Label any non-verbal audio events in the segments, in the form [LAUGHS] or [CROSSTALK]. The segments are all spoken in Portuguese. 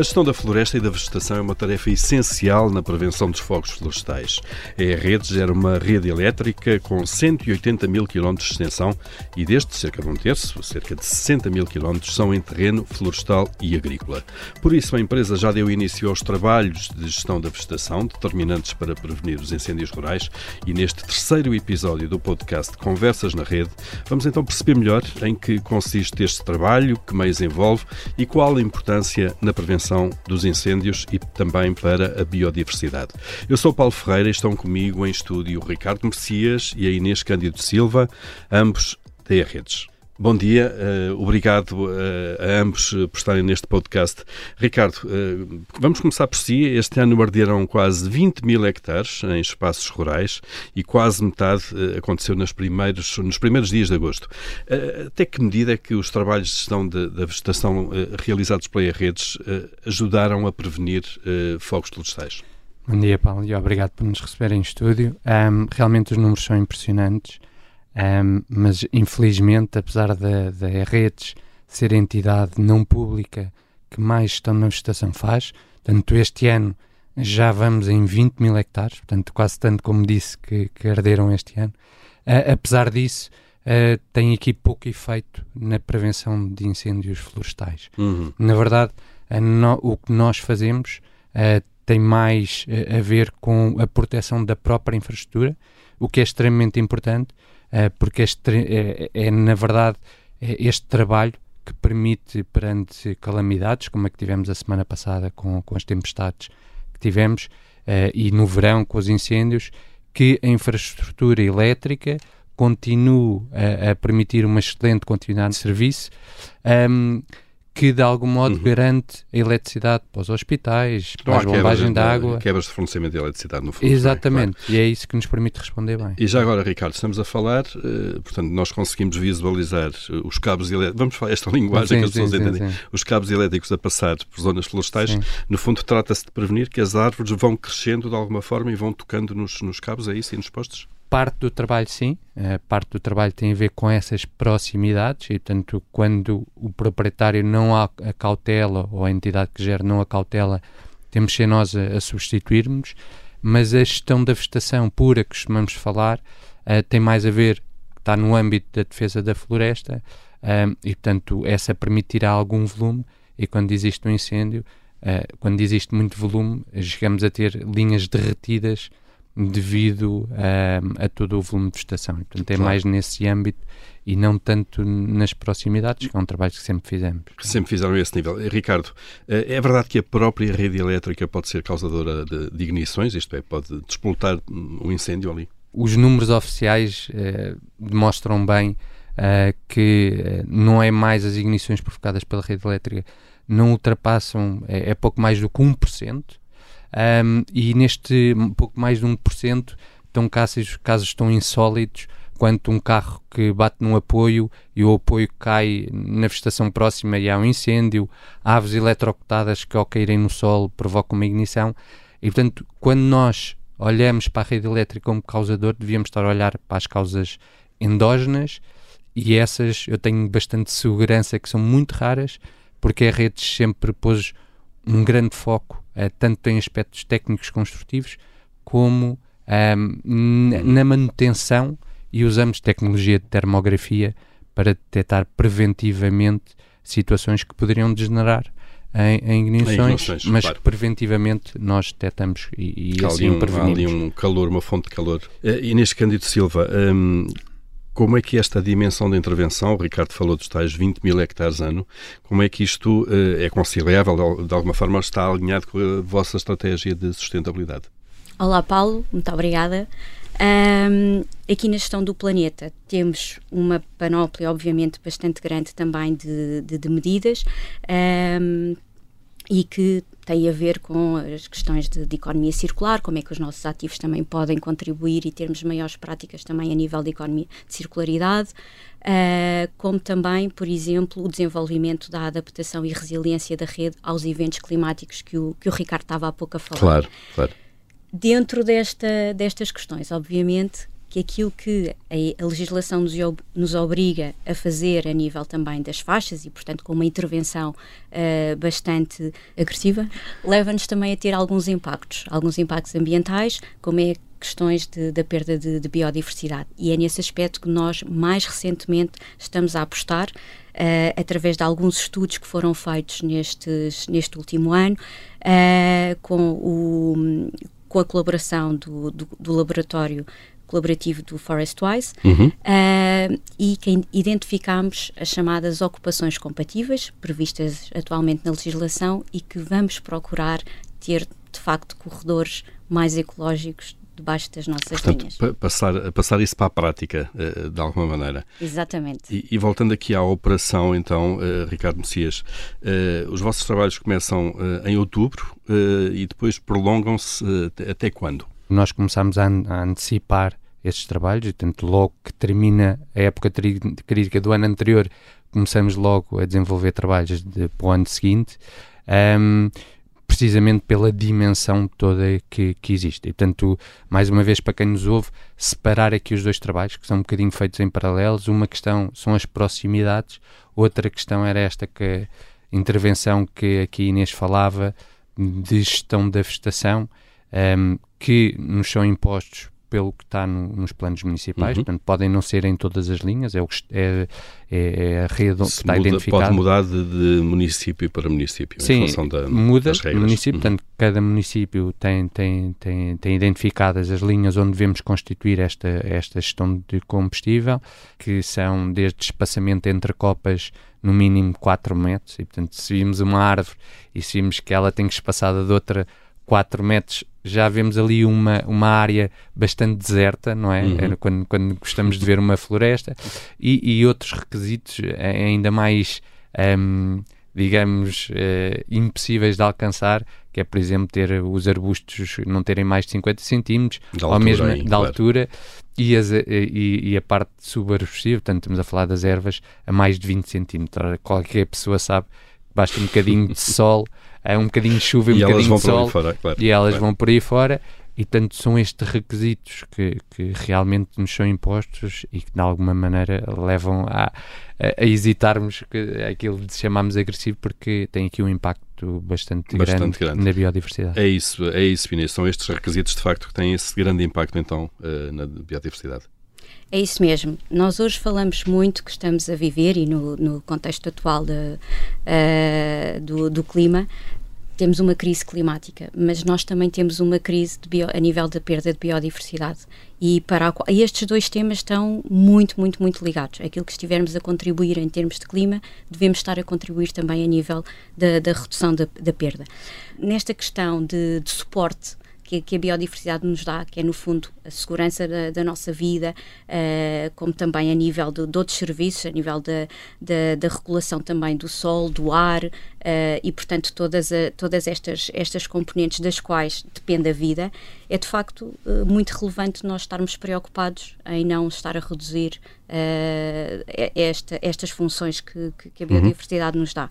A gestão da floresta e da vegetação é uma tarefa essencial na prevenção dos fogos florestais. A rede gera uma rede elétrica com 180 mil quilómetros de extensão e destes, cerca de um terço, cerca de 60 mil quilómetros, são em terreno florestal e agrícola. Por isso, a empresa já deu início aos trabalhos de gestão da vegetação, determinantes para prevenir os incêndios rurais, e neste terceiro episódio do podcast Conversas na Rede, vamos então perceber melhor em que consiste este trabalho, que meios envolve e qual a importância na prevenção prevenção dos incêndios e também para a biodiversidade. Eu sou Paulo Ferreira e estão comigo em estúdio o Ricardo Mercias e a Inês Cândido Silva, ambos da Redes. Bom dia, uh, obrigado uh, a ambos por estarem neste podcast. Ricardo, uh, vamos começar por si. Este ano arderam quase 20 mil hectares em espaços rurais e quase metade aconteceu nos primeiros, nos primeiros dias de agosto. até que medida é que os trabalhos de gestão da vegetação realizados pela Redes ajudaram a prevenir fogos florestais? Bom dia, Paulo, e obrigado por nos receber em estúdio. Um, realmente os números são impressionantes. Um, mas infelizmente, apesar da, da redes ser a entidade não pública que mais gestão na vegetação faz, portanto, este ano já vamos em 20 mil hectares, portanto, quase tanto como disse que, que arderam este ano. Uh, apesar disso, uh, tem aqui pouco efeito na prevenção de incêndios florestais. Uhum. Na verdade, no, o que nós fazemos uh, tem mais a ver com a proteção da própria infraestrutura, o que é extremamente importante, eh, porque este, é, é, na verdade, é este trabalho que permite, perante calamidades, como a que tivemos a semana passada com, com as tempestades que tivemos, uh, e no verão com os incêndios, que a infraestrutura elétrica continue a, a permitir uma excelente continuidade de serviço. Um, que de algum modo uhum. garante a eletricidade para os hospitais, para a bombagem de água. Quebras de fornecimento de eletricidade no fundo. É? Exatamente, claro. e é isso que nos permite responder bem. E já agora, Ricardo, estamos a falar, uh, portanto, nós conseguimos visualizar eh, os cabos elétricos, vamos falar esta [LAUGHS] linguagem sim, que as pessoas sim, entendem, sim, os cabos elétricos a passar por zonas florestais, no fundo trata-se de prevenir que as árvores vão crescendo de alguma forma e vão tocando nos, nos cabos, é isso, e nos postes? Parte do trabalho, sim. Parte do trabalho tem a ver com essas proximidades e, portanto, quando o proprietário não há a cautela ou a entidade que gera não a cautela, temos ser nós a, a substituirmos. Mas a gestão da vegetação pura que costumamos falar uh, tem mais a ver, está no âmbito da defesa da floresta uh, e, portanto, essa permitirá algum volume e quando existe um incêndio, uh, quando existe muito volume, chegamos a ter linhas derretidas devido a, a, todo o volume de vegetação. E, portanto, é claro. mais nesse âmbito e não tanto nas proximidades, que é um trabalho que sempre fizemos. Sempre fizeram esse nível. Ricardo, eh, é verdade que a própria rede elétrica pode ser causadora de, de ignições, isto é, pode despoltar um incêndio ali? Os números oficiais eh, demonstram bem eh, que eh, não é mais as ignições provocadas pela rede elétrica, não ultrapassam, é, é pouco mais do que 1%, um, e neste pouco mais de 1% estão casos, casos tão insólitos quanto um carro que bate num apoio e o apoio cai na vegetação próxima e há um incêndio, aves eletrocutadas que ao caírem no solo provocam uma ignição. E portanto, quando nós olhamos para a rede elétrica como causador, devíamos estar a olhar para as causas endógenas e essas eu tenho bastante segurança que são muito raras, porque a rede sempre pôs um grande foco, uh, tanto em aspectos técnicos construtivos, como um, na manutenção e usamos tecnologia de termografia para detectar preventivamente situações que poderiam degenerar em, em ignições, mas claro. que preventivamente nós detectamos e, e assim um, prevenimos. Há ali um calor, uma fonte de calor. Uh, Inês Cândido Silva, um, como é que esta dimensão da intervenção, o Ricardo falou dos tais 20 mil hectares ano, como é que isto uh, é conciliável, de alguma forma está alinhado com a vossa estratégia de sustentabilidade? Olá Paulo, muito obrigada. Um, aqui na gestão do planeta temos uma panóplia, obviamente, bastante grande também de, de, de medidas um, e que tem a ver com as questões de, de, economia circular, como é que os nossos ativos também podem contribuir e termos maiores práticas também a nível de economia de circularidade, uh, como também, por exemplo, o desenvolvimento da adaptação e resiliência da rede aos eventos climáticos que o, que o Ricardo estava há pouco a falar. Claro, claro. Dentro desta, destas questões, obviamente, que aquilo que a, legislação nos, nos, obriga a fazer a nível também das faixas e, portanto, com uma intervenção uh, bastante agressiva, leva-nos também a ter alguns impactos, alguns impactos ambientais, como é questões de, da perda de, de, biodiversidade. E é nesse aspecto que nós, mais recentemente, estamos a apostar, uh, através de alguns estudos que foram feitos nestes, neste último ano, uh, com, o, com a colaboração do, do, do laboratório colaborativo do Forestwise uhum. uh, e que identificamos as chamadas ocupações compatíveis previstas atualmente na legislação e que vamos procurar ter de facto corredores mais ecológicos debaixo das nossas Portanto, linhas. Pa passar, passar isso para a prática, uh, de alguma maneira. Exatamente. E, e, voltando aqui à operação, então, uh, Ricardo Messias, uh, os vossos trabalhos começam em outubro e depois prolongam-se até quando? Nós começamos a, a antecipar estes trabalhos e, portanto, logo que termina a época crítica do ano anterior, começamos logo a desenvolver trabalhos de, para o ano seguinte. Um, precisamente pela dimensão toda que, que existe. E, portanto, mais uma vez, para quem nos ouve, separar aqui os dois trabalhos, que são um bocadinho feitos em paralelos. Uma questão são as proximidades, outra questão era esta que intervenção que aqui Inês falava de gestão da vegetação, um, que nos são impostos pelo que está no, nos planos municipais, uhum. portanto podem não ser em todas as linhas, é, o, é, é, é a rede Se que está muda, identificada. Pode mudar de, de, município para município, Sim, em função da, muda das regras. município, uhum. portanto cada município tem, tem, tem, tem identificadas as linhas onde devemos constituir esta, esta gestão de combustível, que são desde espaçamento entre copas no mínimo 4 metros, e portanto se vimos uma árvore e se vimos que ela tem que espaçada de outra 4 metros, já vemos ali uma, uma área bastante deserta, não é? Uhum. Quando, quando gostamos de ver uma floresta e, e outros requisitos ainda mais, um, digamos, uh, impossíveis de alcançar, que é, por exemplo, ter os arbustos não terem mais de 50 centímetros, ou mesmo aí, da claro. altura, e, as, e, e, a parte subarbustiva, portanto, estamos a falar das ervas, a mais de 20 centímetros. Qualquer pessoa sabe basta um bocadinho de [LAUGHS] sol é um bocadinho de chuva e um bocadinho de sol fora, claro, e elas claro. vão por aí fora e tanto são estes requisitos que, que realmente nos são impostos e que de alguma maneira levam a, a, a hesitarmos que aquilo de chamarmos agressivo porque tem aqui um impacto bastante, bastante grande, grande, na biodiversidade. É isso, é isso, Inês. São estes requisitos de facto que têm esse grande impacto então uh, na biodiversidade. É isso mesmo. Nós hoje falamos muito que estamos a viver e no, no contexto atual de, uh, do, do clima, temos uma crise climática, mas nós também temos uma crise bio, a nível da perda de biodiversidade. E para a, estes dois temas estão muito, muito, muito ligados. Aquilo que estivermos a contribuir em termos de clima, devemos estar a contribuir também a nível da, da redução da, da, perda. Nesta questão de, de suporte que, que, a biodiversidade nos dá, que é no fundo a segurança da, da nossa vida, uh, como também a nível de, de, outros serviços, a nível da, da, regulação também do sol, do ar uh, e, portanto, todas, a, todas estas, estas componentes das quais depende a vida, é de facto uh, muito relevante nós estarmos preocupados em não estar a reduzir esta, estas funções que, que a uhum. biodiversidade uhum. nos dá.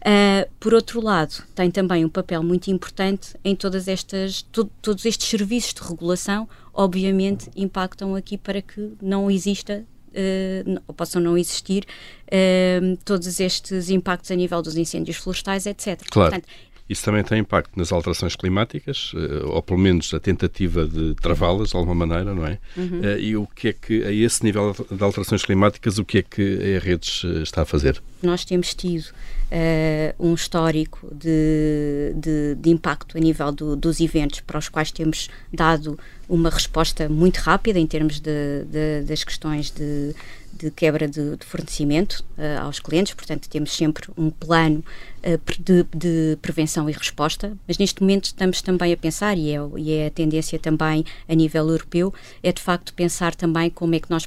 Uh, por outro lado, tem também um papel muito importante em todas estas, to, todos estes serviços de regulação, obviamente impactam aqui para que não exista uh, ou possam não existir uh, todos estes impactos a nível dos incêndios florestais, etc. Claro. Portanto, isso também tem impacto nas alterações climáticas, eh, ou pelo menos a tentativa de travá-las de alguma maneira, não é? Uhum. Eh, e o que é que, a esse nível de alterações climáticas, o que é que a Redes eh, está a fazer? Nós temos tido uh, um histórico de, de, de, impacto a nível do, dos eventos para os quais temos dado uma resposta muito rápida em termos de, das questões de de quebra de, de fornecimento uh, aos clientes, portanto, temos sempre um plano uh, de, de, prevenção e resposta, mas neste momento estamos também a pensar, e é, e é a tendência também a nível europeu, é de facto pensar também como é que nós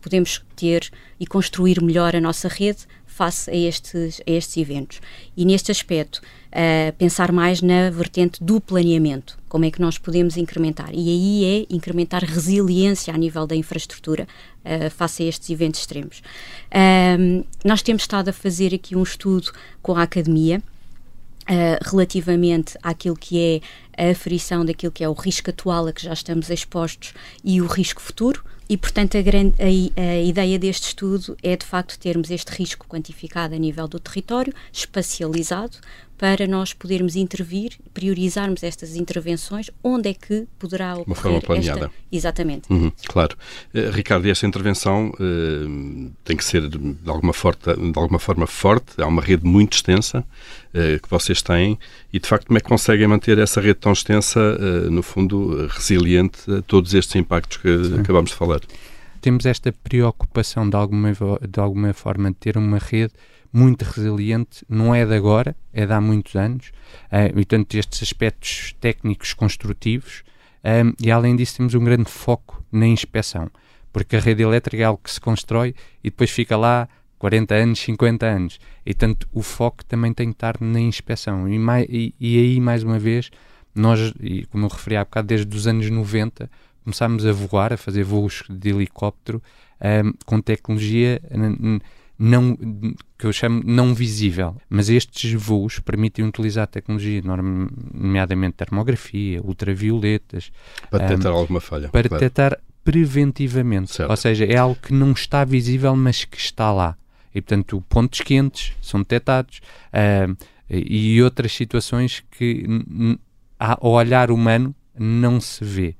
podemos ter e construir melhor a nossa rede face a estes, a estes eventos. E neste aspecto, uh, pensar mais na vertente do planeamento, como é que nós podemos incrementar. E aí é incrementar resiliência a nível da infraestrutura uh, face a estes eventos extremos. Uh, nós temos estado a fazer aqui um estudo com a academia. Uh, relativamente àquilo que é a aferição daquilo que é o risco atual a que já estamos expostos e o risco futuro, e, portanto, a, grande, a, a, ideia deste estudo é, de facto, termos este risco quantificado a nível do território, espacializado, para nós podermos intervir, priorizarmos estas intervenções, onde é que poderá ocorrer Uma forma planeada. Esta... Exatamente. Uhum, claro. Uh, Ricardo, esta intervenção uh, tem que ser de alguma, forte, de alguma forma forte, há uma rede muito extensa uh, que vocês têm e, de facto, como é que conseguem manter essa rede tão extensa, no fundo, resiliente a todos estes impactos que Sim. acabamos de falar? Temos esta preocupação, de alguma, de alguma forma, de ter uma rede muito resiliente, não é de agora, é de há muitos anos, uh, e portanto estes aspectos técnicos construtivos, um, eh, e além disso temos um grande foco na inspeção, porque a rede elétrica é algo que se constrói e depois fica lá 40 anos, 50 anos, e tanto o foco também tem que estar na inspeção, e, mais, e, e aí mais uma vez, nós, e como eu referi há bocado, desde os anos 90, começámos a voar, a fazer voos de helicóptero um, com tecnologia não, que eu chamo não visível. Mas estes voos permitem utilizar tecnologia, nomeadamente termografia, ultravioletas. Para detectar um, alguma falha. Para claro. detectar preventivamente. Certo. Ou seja, é algo que não está visível, mas que está lá. E, portanto, pontos quentes são detectados uh, e outras situações que ao olhar humano não se vê.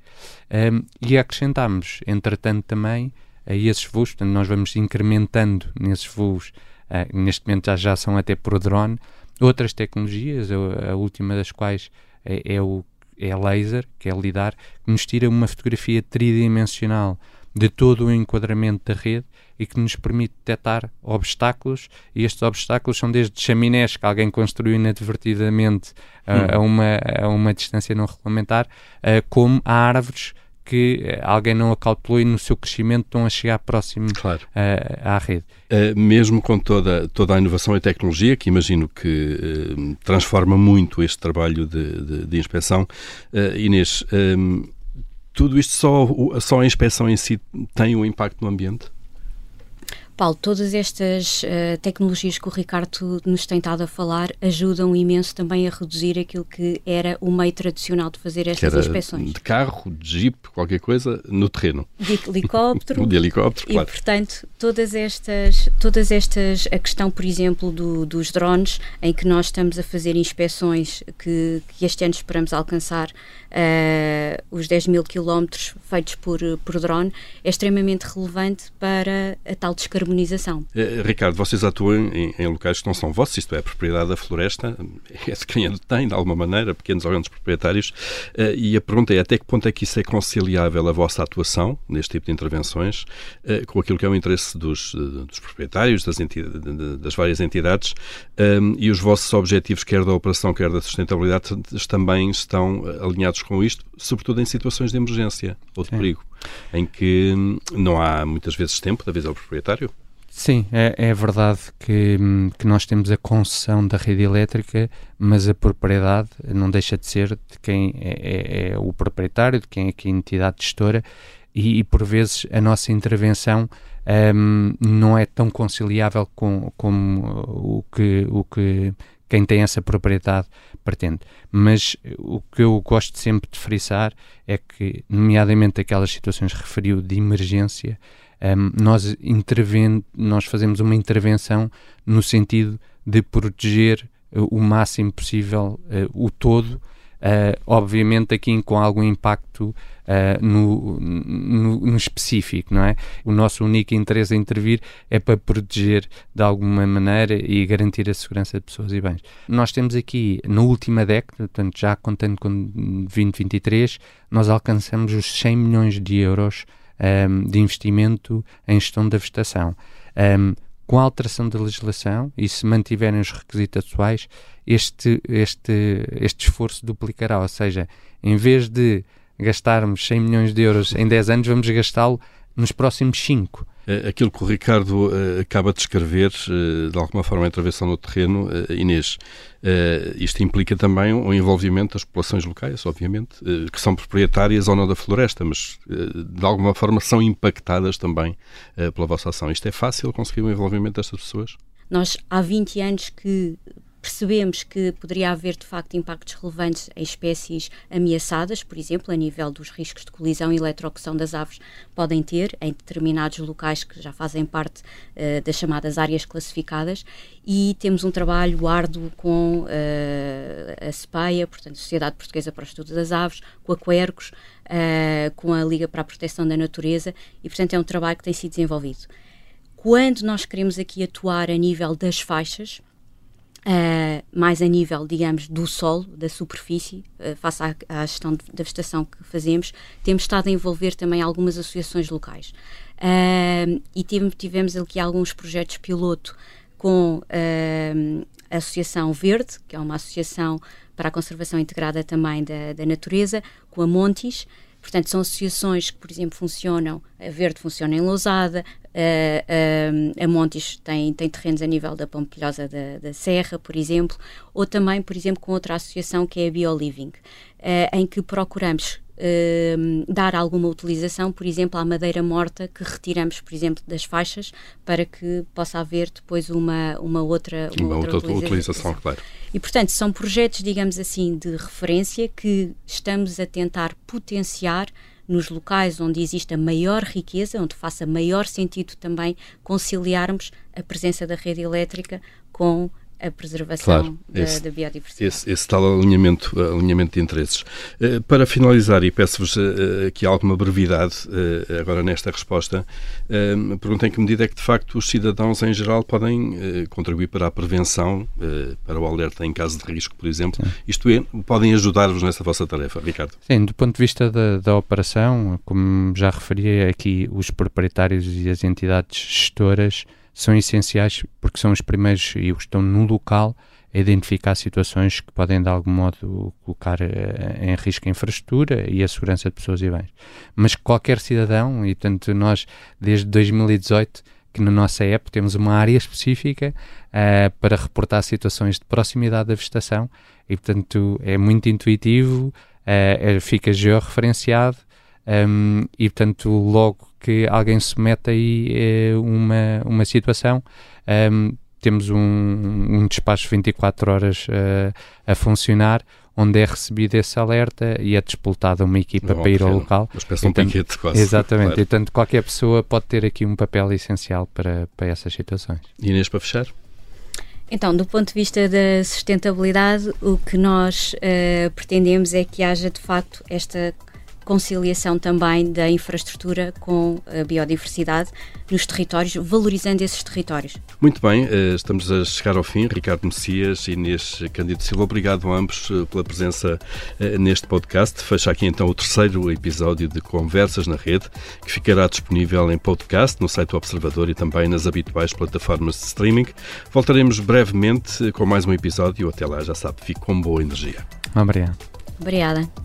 Um, e acrescentamos, entretanto, também a esses voos, portanto, nós vamos incrementando nesses voos, uh, neste momento já, já são até por drone, outras tecnologias, a, a última das quais é, é, o é laser, que é lidar, que nos tira uma fotografia tridimensional de todo o enquadramento da rede e que nos permite detectar obstáculos, e estes obstáculos são desde chaminés que alguém construiu inadvertidamente uh, hum. a, uma, a uma distância não regulamentar, uh, como a árvores que eh, alguém não a calculou e no seu crescimento estão a chegar próximo claro. uh, à rede. Uh, mesmo com toda, toda a inovação e tecnologia, que imagino que uh, transforma muito este trabalho de, de, de inspeção, Inês, tudo isto só, só a inspeção em si tem um impacto no ambiente? Paulo, todas estas uh, tecnologias que o Ricardo nos tem estado a falar ajudam imenso também a reduzir aquilo que era o meio tradicional de fazer estas inspeções. De carro, de jeep, qualquer coisa, no terreno. De helicóptero. [LAUGHS] de helicóptero, claro. E, portanto, todas estas, todas estas, a questão, por exemplo, do, dos drones, em que nós estamos a fazer inspeções que, que este ano esperamos alcançar uh, os 10 mil quilómetros feitos por, por drone, é extremamente relevante para a tal descarbonização. Uh, Ricardo, vocês atuam em, em, locais que não são vossos, isto é, a propriedade da floresta, é de quem a de alguma maneira, pequenos ou grandes proprietários, uh, e a pergunta é até que ponto é que isso é conciliável a vossa atuação neste tipo de intervenções com aquilo que é o interesse dos, dos proprietários, das, das várias entidades, um, e os vossos objetivos, quer da operação, quer da sustentabilidade, também estão alinhados com isto, sobretudo em situações de emergência ou de Sim. perigo, em que não há muitas vezes tempo da vez ao proprietário. Sim, é, é verdade que, que, nós temos a concessão da rede elétrica, mas a propriedade não deixa de ser de quem é, é, é o proprietário, de quem é que é a entidade gestora, e, e por vezes a nossa intervenção um, não é tão conciliável com, com o que, o que quem tem essa propriedade pretende. Mas o que eu gosto sempre de frisar é que, nomeadamente aquelas situações que referiu de emergência, um, nós, nós fazemos uma intervenção no sentido de proteger o máximo possível uh, o todo Uh, obviamente aqui com algum impacto uh, no, no, no, específico, não é? O nosso único interesse em intervir é para proteger de alguma maneira e garantir a segurança de pessoas e bens. Nós temos aqui, na última década, portanto já contando com 2023, nós alcançamos os 100 milhões de euros um, ah, de investimento em gestão da vegetação. Um, com a alteração da legislação e se mantiverem os requisitos atuais, este, este, este esforço duplicará. Ou seja, em vez de gastarmos 100 milhões de euros em 10 anos, vamos gastá-lo nos próximos 5. Eh, aquilo que o Ricardo uh, acaba de escrever, uh, de alguma forma, a intervenção no terreno, Inês, isto implica também o envolvimento das populações locais, obviamente, que são proprietárias ou não da floresta, mas de alguma forma são impactadas também pela vossa ação. Isto é fácil conseguir o envolvimento destas pessoas? Nós há 20 anos que percebemos que poderia haver de facto impactos relevantes em espécies ameaçadas, por exemplo, a nível dos riscos de colisão e eletrocução das aves podem ter em determinados locais que já fazem parte uh, das chamadas áreas classificadas e temos um trabalho árduo com uh, a SPAIA, portanto, Sociedade Portuguesa para o Estudo das Aves, com a Quercos, uh, com a Liga para a Proteção da Natureza e, portanto, é um trabalho que tem sido desenvolvido. Quando nós queremos aqui atuar a nível das faixas, Uh, mais a nível, digamos, do solo, da superfície, uh, face à, à, gestão da vegetação que fazemos, temos estado a envolver também algumas associações locais. Uh, e tivemos, tivemos aqui alguns projetos piloto com a Associação Verde, que é uma associação para a conservação integrada também da, da natureza, com a Montes, Portanto, são associações que, por exemplo, funcionam, a Verde funciona em Lousada, a, a, a Montes tem, tem terrenos a nível da Pompilhosa da, da, Serra, por exemplo, ou também, por exemplo, com outra associação que é a BioLiving, uh, em que procuramos uh, dar alguma utilização, por exemplo, à madeira morta que retiramos, por exemplo, das faixas, para que possa haver depois uma, uma outra, uma, uma outra, outra utilização. utilização, claro. E, portanto, são projetos, digamos assim, de referência que estamos a tentar potenciar nos locais onde existe a maior riqueza, onde faça maior sentido também conciliarmos a presença da rede elétrica com a preservação claro, da, esse, da, biodiversidade. Esse, esse, tal alinhamento, alinhamento de interesses. Uh, para finalizar, e peço-vos uh, aqui alguma brevidade uh, agora nesta resposta, uh, pergunto em que medida é que de facto os cidadãos em geral podem contribuir para a prevenção, para o alerta em caso de risco, por exemplo, Sim. isto é, podem ajudar-vos nessa vossa tarefa, Ricardo? Sim, do ponto de vista da, da operação, como já referi aqui, os proprietários e as entidades gestoras são essenciais porque são os primeiros e os que estão no local a identificar situações que podem de algum modo colocar uh, em risco a infraestrutura e a segurança de pessoas e bens. Mas qualquer cidadão, e tanto nós desde 2018 que na nossa app temos uma área específica uh, para reportar situações de proximidade da vegetação e portanto é muito intuitivo, uh, fica georreferenciado um, e portanto logo que alguém se mete aí é, uma, uma situação. Um, temos um, um despacho 24 horas uh, a funcionar, onde é recebido esse alerta e é disputada uma equipa Não, para ir ao local. Uma espécie de um piquete quase. Exatamente, claro. e portanto qualquer pessoa pode ter aqui um papel essencial para, para essas situações. Inês, para fechar? Então, do ponto de vista da sustentabilidade, o que nós uh, pretendemos é que haja de facto esta conciliação também da infraestrutura com a biodiversidade nos territórios, valorizando esses territórios. Muito bem, eh, estamos a chegar ao fim. Ricardo Messias e Inês Cândido Silva, obrigado a ambos eh, pela presença eh, neste podcast. Fecha aqui então o terceiro episódio de Conversas na Rede, que ficará disponível em podcast, no site do Observador e também nas habituais plataformas de streaming. Voltaremos brevemente com mais um episódio. Até lá, já sabe, fique com boa energia. Obrigado. Obrigada.